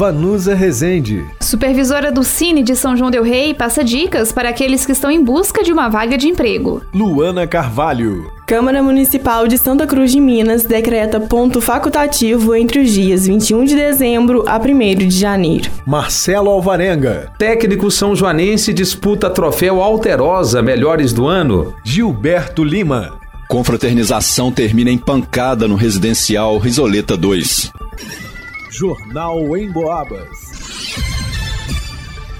Vanusa Rezende. Supervisora do Cine de São João Del Rei passa dicas para aqueles que estão em busca de uma vaga de emprego. Luana Carvalho. Câmara Municipal de Santa Cruz de Minas decreta ponto facultativo entre os dias 21 de dezembro a 1 de janeiro. Marcelo Alvarenga. Técnico São Joanense disputa troféu Alterosa Melhores do Ano. Gilberto Lima. Confraternização termina em pancada no residencial Risoleta 2. Jornal em Boabas.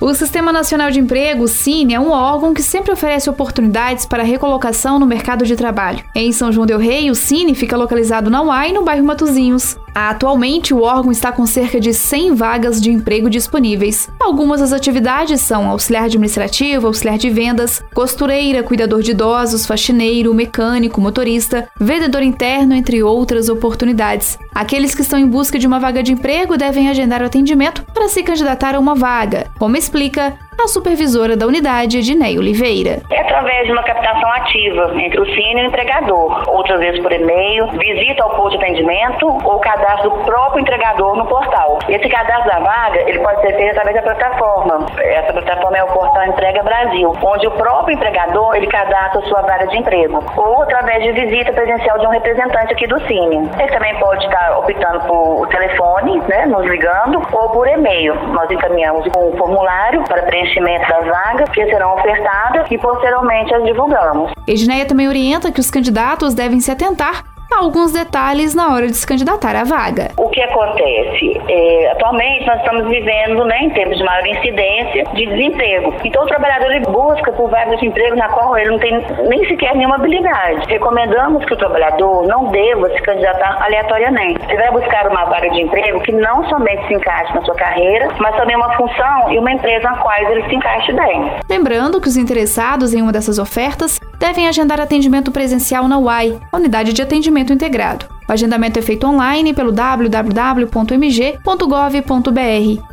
O Sistema Nacional de Emprego, Cine, é um órgão que sempre oferece oportunidades para recolocação no mercado de trabalho. Em São João del Rei, o Cine fica localizado na UAI, no bairro Matozinhos. Atualmente, o órgão está com cerca de 100 vagas de emprego disponíveis. Algumas das atividades são auxiliar administrativo, auxiliar de vendas, costureira, cuidador de idosos, faxineiro, mecânico, motorista, vendedor interno, entre outras oportunidades. Aqueles que estão em busca de uma vaga de emprego devem agendar o atendimento para se candidatar a uma vaga, como explica a supervisora da unidade, Ednei Oliveira. É através de uma captação ativa entre o Cine e o empregador, outras vezes por e-mail, visita ao posto de atendimento ou cadastro do próprio entregador no portal. Esse cadastro da vaga, ele pode ser feito através da plataforma. Essa plataforma é o portal Entrega Brasil, onde o próprio empregador, ele cadastra a sua vaga de emprego, ou através de visita presencial de um representante aqui do Cine. Ele também pode estar optando por telefone, né, nos ligando, ou por e-mail. Nós encaminhamos um formulário para preenchimento das vagas que serão ofertadas e posteriormente as divulgamos. Edneia também orienta que os candidatos devem se atentar alguns detalhes na hora de se candidatar à vaga. O que acontece? É, atualmente nós estamos vivendo, né, em tempos de maior incidência de desemprego. Então o trabalhador ele busca por vagas de emprego na qual ele não tem nem sequer nenhuma habilidade. Recomendamos que o trabalhador não deva se candidatar aleatoriamente. Ele vai buscar uma vaga de emprego que não somente se encaixe na sua carreira, mas também uma função e uma empresa na qual ele se encaixe bem. Lembrando que os interessados em uma dessas ofertas devem agendar atendimento presencial na UAI, Unidade de Atendimento Integrado. O agendamento é feito online pelo www.mg.gov.br.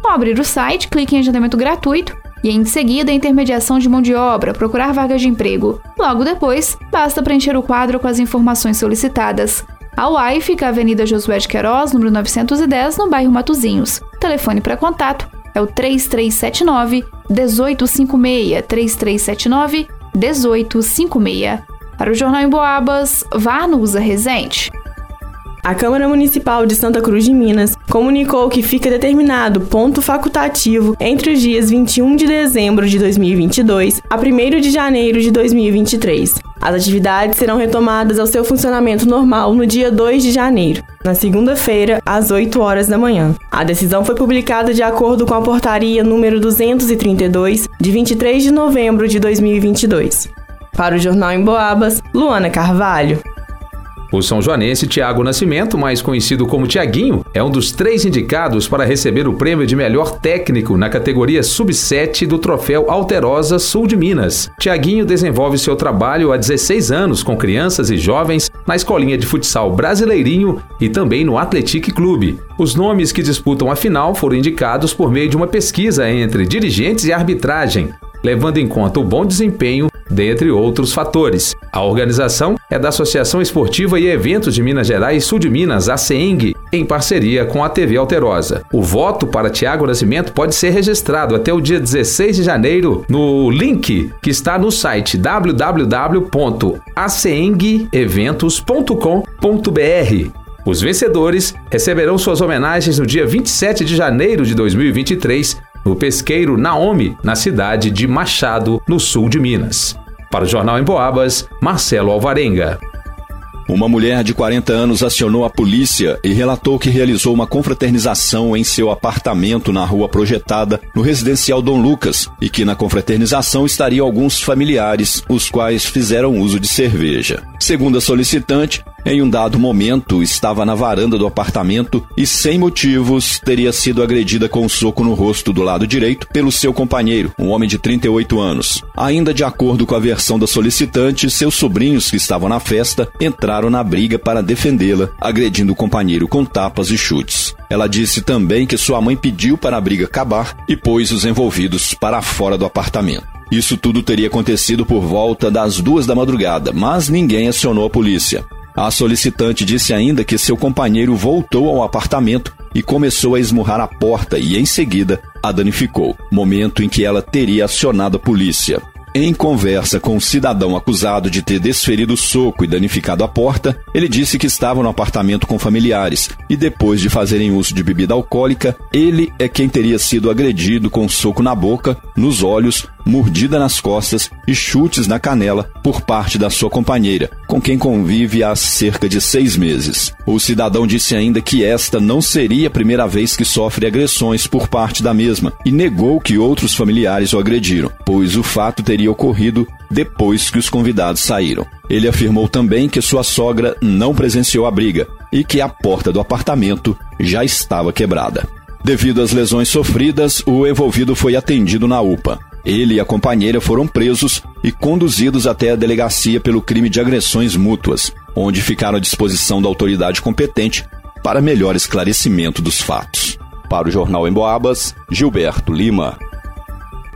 Ao abrir o site, clique em agendamento gratuito e em seguida intermediação de mão de obra, procurar vagas de emprego. Logo depois, basta preencher o quadro com as informações solicitadas. A UAI fica na Avenida Josué de Queiroz, número 910, no bairro Matozinhos. Telefone para contato é o 3379 1856 3379 1856. Para o Jornal em Boabas, Vanusa Rezende. A Câmara Municipal de Santa Cruz de Minas comunicou que fica determinado ponto facultativo entre os dias 21 de dezembro de 2022 a 1 de janeiro de 2023. As atividades serão retomadas ao seu funcionamento normal no dia 2 de janeiro, na segunda-feira, às 8 horas da manhã. A decisão foi publicada de acordo com a portaria número 232, de 23 de novembro de 2022. Para o Jornal em Boabas, Luana Carvalho. O São Joanense Tiago Nascimento, mais conhecido como Tiaguinho, é um dos três indicados para receber o prêmio de melhor técnico na categoria Sub-7 do Troféu Alterosa Sul de Minas. Tiaguinho desenvolve seu trabalho há 16 anos com crianças e jovens na escolinha de futsal Brasileirinho e também no Atletic Clube. Os nomes que disputam a final foram indicados por meio de uma pesquisa entre dirigentes e arbitragem levando em conta o bom desempenho, dentre outros fatores. A organização é da Associação Esportiva e Eventos de Minas Gerais Sul de Minas, ACENG, em parceria com a TV Alterosa. O voto para Tiago Nascimento pode ser registrado até o dia 16 de janeiro no link que está no site www.acengeventos.com.br. Os vencedores receberão suas homenagens no dia 27 de janeiro de 2023 no pesqueiro Naomi, na cidade de Machado, no sul de Minas. Para o Jornal em Boabas, Marcelo Alvarenga. Uma mulher de 40 anos acionou a polícia e relatou que realizou uma confraternização em seu apartamento na rua projetada no residencial Dom Lucas e que na confraternização estariam alguns familiares, os quais fizeram uso de cerveja. Segundo a solicitante, em um dado momento estava na varanda do apartamento e, sem motivos, teria sido agredida com um soco no rosto do lado direito pelo seu companheiro, um homem de 38 anos. Ainda de acordo com a versão da solicitante, seus sobrinhos que estavam na festa entraram na briga para defendê-la, agredindo o companheiro com tapas e chutes. Ela disse também que sua mãe pediu para a briga acabar e pôs os envolvidos para fora do apartamento. Isso tudo teria acontecido por volta das duas da madrugada, mas ninguém acionou a polícia. A solicitante disse ainda que seu companheiro voltou ao apartamento e começou a esmurrar a porta e, em seguida, a danificou, momento em que ela teria acionado a polícia. Em conversa com o um cidadão acusado de ter desferido soco e danificado a porta, ele disse que estava no apartamento com familiares e, depois de fazerem uso de bebida alcoólica, ele é quem teria sido agredido com um soco na boca, nos olhos, mordida nas costas e chutes na canela por parte da sua companheira, com quem convive há cerca de seis meses. O cidadão disse ainda que esta não seria a primeira vez que sofre agressões por parte da mesma e negou que outros familiares o agrediram, pois o fato teria ocorrido depois que os convidados saíram. Ele afirmou também que sua sogra não presenciou a briga e que a porta do apartamento já estava quebrada. Devido às lesões sofridas, o envolvido foi atendido na UPA. Ele e a companheira foram presos e conduzidos até a delegacia pelo crime de agressões mútuas, onde ficaram à disposição da autoridade competente para melhor esclarecimento dos fatos. Para o Jornal Emboabas, Gilberto Lima.